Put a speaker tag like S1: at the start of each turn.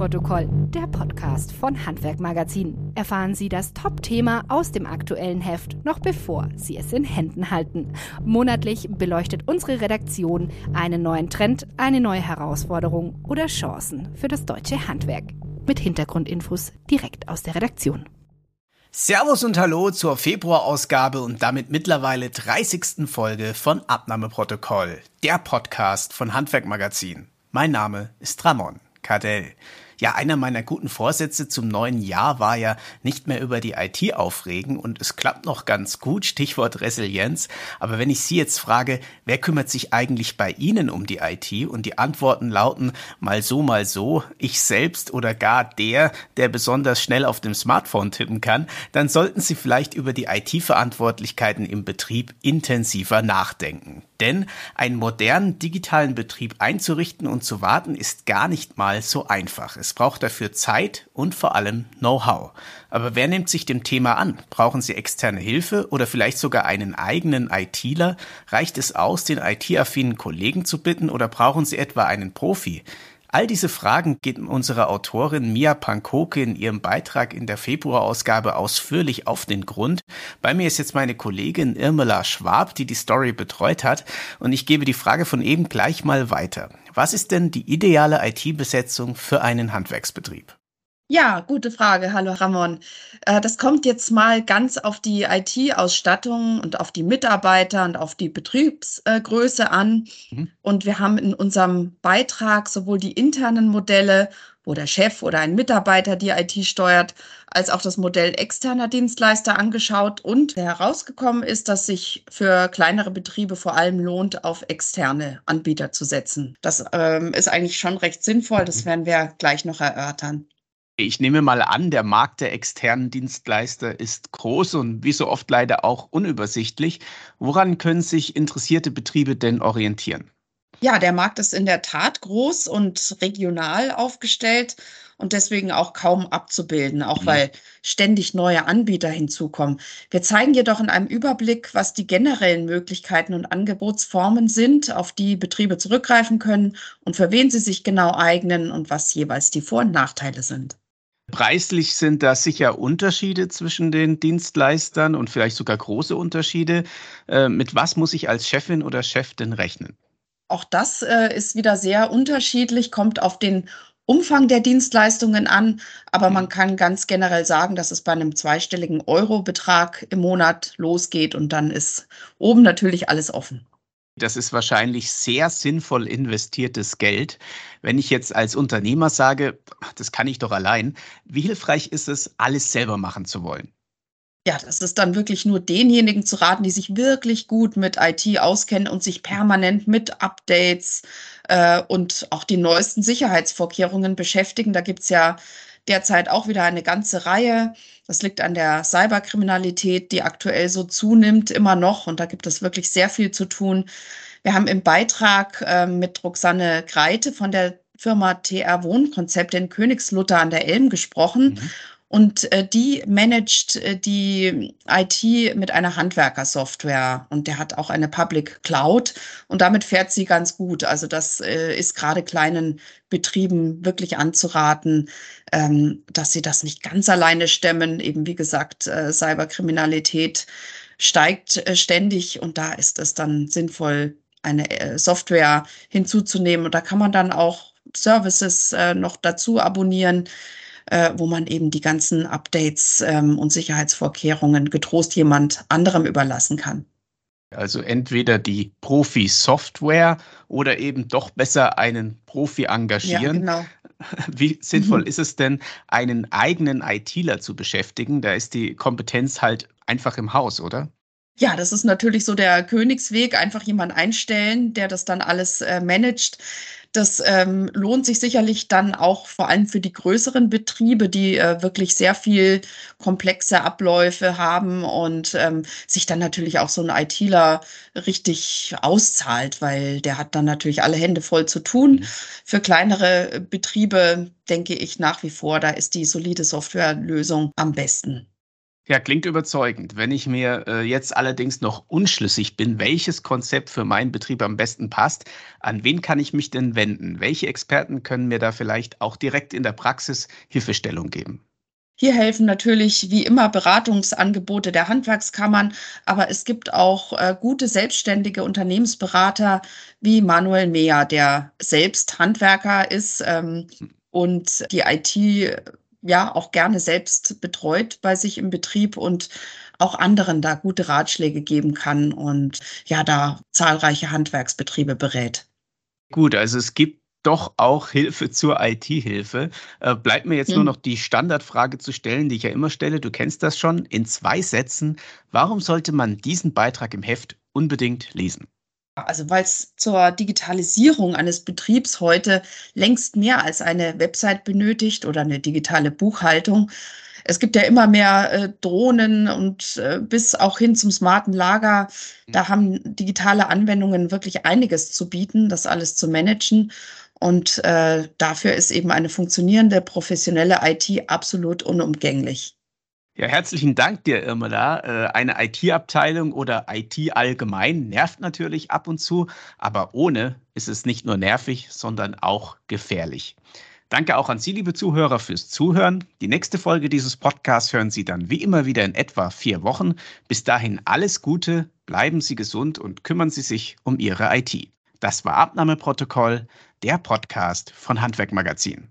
S1: Abnahmeprotokoll, der Podcast von Handwerk Magazin. Erfahren Sie das Top-Thema aus dem aktuellen Heft noch bevor Sie es in Händen halten. Monatlich beleuchtet unsere Redaktion einen neuen Trend, eine neue Herausforderung oder Chancen für das deutsche Handwerk. Mit Hintergrundinfos direkt aus der Redaktion.
S2: Servus und Hallo zur Februarausgabe und damit mittlerweile 30. Folge von Abnahmeprotokoll, der Podcast von Handwerk Magazin. Mein Name ist Ramon. Kardell. Ja, einer meiner guten Vorsätze zum neuen Jahr war ja nicht mehr über die IT aufregen und es klappt noch ganz gut, Stichwort Resilienz. Aber wenn ich Sie jetzt frage, wer kümmert sich eigentlich bei Ihnen um die IT und die Antworten lauten mal so, mal so, ich selbst oder gar der, der besonders schnell auf dem Smartphone tippen kann, dann sollten Sie vielleicht über die IT-Verantwortlichkeiten im Betrieb intensiver nachdenken. Denn einen modernen digitalen Betrieb einzurichten und zu warten ist gar nicht mal so einfach. Es braucht dafür Zeit und vor allem Know-how. Aber wer nimmt sich dem Thema an? Brauchen Sie externe Hilfe oder vielleicht sogar einen eigenen ITler? Reicht es aus, den IT-affinen Kollegen zu bitten oder brauchen Sie etwa einen Profi? All diese Fragen geht unsere Autorin Mia Pankoke in ihrem Beitrag in der Februarausgabe ausführlich auf den Grund. Bei mir ist jetzt meine Kollegin Irmela Schwab, die die Story betreut hat, und ich gebe die Frage von eben gleich mal weiter. Was ist denn die ideale IT-Besetzung für einen Handwerksbetrieb?
S3: Ja, gute Frage. Hallo Ramon. Äh, das kommt jetzt mal ganz auf die IT-Ausstattung und auf die Mitarbeiter und auf die Betriebsgröße an. Mhm. Und wir haben in unserem Beitrag sowohl die internen Modelle, wo der Chef oder ein Mitarbeiter die IT steuert, als auch das Modell externer Dienstleister angeschaut. Und herausgekommen ist, dass sich für kleinere Betriebe vor allem lohnt, auf externe Anbieter zu setzen. Das ähm, ist eigentlich schon recht sinnvoll. Das mhm. werden wir gleich noch erörtern.
S2: Ich nehme mal an, der Markt der externen Dienstleister ist groß und wie so oft leider auch unübersichtlich. Woran können sich interessierte Betriebe denn orientieren?
S3: Ja, der Markt ist in der Tat groß und regional aufgestellt und deswegen auch kaum abzubilden, auch mhm. weil ständig neue Anbieter hinzukommen. Wir zeigen jedoch in einem Überblick, was die generellen Möglichkeiten und Angebotsformen sind, auf die Betriebe zurückgreifen können und für wen sie sich genau eignen und was jeweils die Vor- und Nachteile sind.
S2: Preislich sind da sicher Unterschiede zwischen den Dienstleistern und vielleicht sogar große Unterschiede. Äh, mit was muss ich als Chefin oder Chef denn rechnen?
S3: Auch das äh, ist wieder sehr unterschiedlich, kommt auf den Umfang der Dienstleistungen an, aber man kann ganz generell sagen, dass es bei einem zweistelligen Eurobetrag im Monat losgeht und dann ist oben natürlich alles offen.
S2: Das ist wahrscheinlich sehr sinnvoll investiertes Geld. Wenn ich jetzt als Unternehmer sage, das kann ich doch allein, wie hilfreich ist es, alles selber machen zu wollen?
S3: Ja, das ist dann wirklich nur denjenigen zu raten, die sich wirklich gut mit IT auskennen und sich permanent mit Updates äh, und auch die neuesten Sicherheitsvorkehrungen beschäftigen. Da gibt es ja derzeit auch wieder eine ganze Reihe. Das liegt an der Cyberkriminalität, die aktuell so zunimmt, immer noch. Und da gibt es wirklich sehr viel zu tun. Wir haben im Beitrag äh, mit Roxanne Greite von der Firma TR Wohnkonzepte in Königslutter an der Elm gesprochen. Mhm. Und äh, die managt äh, die IT mit einer Handwerkersoftware und der hat auch eine Public Cloud und damit fährt sie ganz gut. Also das äh, ist gerade kleinen Betrieben wirklich anzuraten, ähm, dass sie das nicht ganz alleine stemmen. Eben wie gesagt, äh, Cyberkriminalität steigt äh, ständig und da ist es dann sinnvoll, eine äh, Software hinzuzunehmen. Und da kann man dann auch Services äh, noch dazu abonnieren äh, wo man eben die ganzen Updates ähm, und Sicherheitsvorkehrungen getrost jemand anderem überlassen kann.
S2: Also entweder die Profi-Software oder eben doch besser einen Profi engagieren. Ja, genau. Wie sinnvoll mhm. ist es denn, einen eigenen ITler zu beschäftigen? Da ist die Kompetenz halt einfach im Haus, oder?
S3: Ja, das ist natürlich so der Königsweg, einfach jemand einstellen, der das dann alles äh, managt. Das ähm, lohnt sich sicherlich dann auch vor allem für die größeren Betriebe, die äh, wirklich sehr viel komplexe Abläufe haben und ähm, sich dann natürlich auch so ein ITler richtig auszahlt, weil der hat dann natürlich alle Hände voll zu tun. Mhm. Für kleinere Betriebe denke ich nach wie vor, da ist die solide Softwarelösung am besten.
S2: Ja, klingt überzeugend. Wenn ich mir äh, jetzt allerdings noch unschlüssig bin, welches Konzept für meinen Betrieb am besten passt, an wen kann ich mich denn wenden? Welche Experten können mir da vielleicht auch direkt in der Praxis Hilfestellung geben?
S3: Hier helfen natürlich wie immer Beratungsangebote der Handwerkskammern, aber es gibt auch äh, gute selbstständige Unternehmensberater wie Manuel Meyer, der selbst Handwerker ist ähm, und die IT ja auch gerne selbst betreut bei sich im Betrieb und auch anderen da gute Ratschläge geben kann und ja, da zahlreiche Handwerksbetriebe berät.
S2: Gut, also es gibt doch auch Hilfe zur IT-Hilfe. Äh, bleibt mir jetzt hm. nur noch die Standardfrage zu stellen, die ich ja immer stelle. Du kennst das schon. In zwei Sätzen. Warum sollte man diesen Beitrag im Heft unbedingt lesen?
S3: Also weil es zur Digitalisierung eines Betriebs heute längst mehr als eine Website benötigt oder eine digitale Buchhaltung. Es gibt ja immer mehr äh, Drohnen und äh, bis auch hin zum smarten Lager. Da haben digitale Anwendungen wirklich einiges zu bieten, das alles zu managen. Und äh, dafür ist eben eine funktionierende professionelle IT absolut unumgänglich.
S2: Ja, herzlichen Dank dir, Irmela. Äh, eine IT-Abteilung oder IT allgemein nervt natürlich ab und zu, aber ohne ist es nicht nur nervig, sondern auch gefährlich. Danke auch an Sie, liebe Zuhörer, fürs Zuhören. Die nächste Folge dieses Podcasts hören Sie dann wie immer wieder in etwa vier Wochen. Bis dahin alles Gute, bleiben Sie gesund und kümmern Sie sich um Ihre IT. Das war Abnahmeprotokoll, der Podcast von Handwerk Magazin.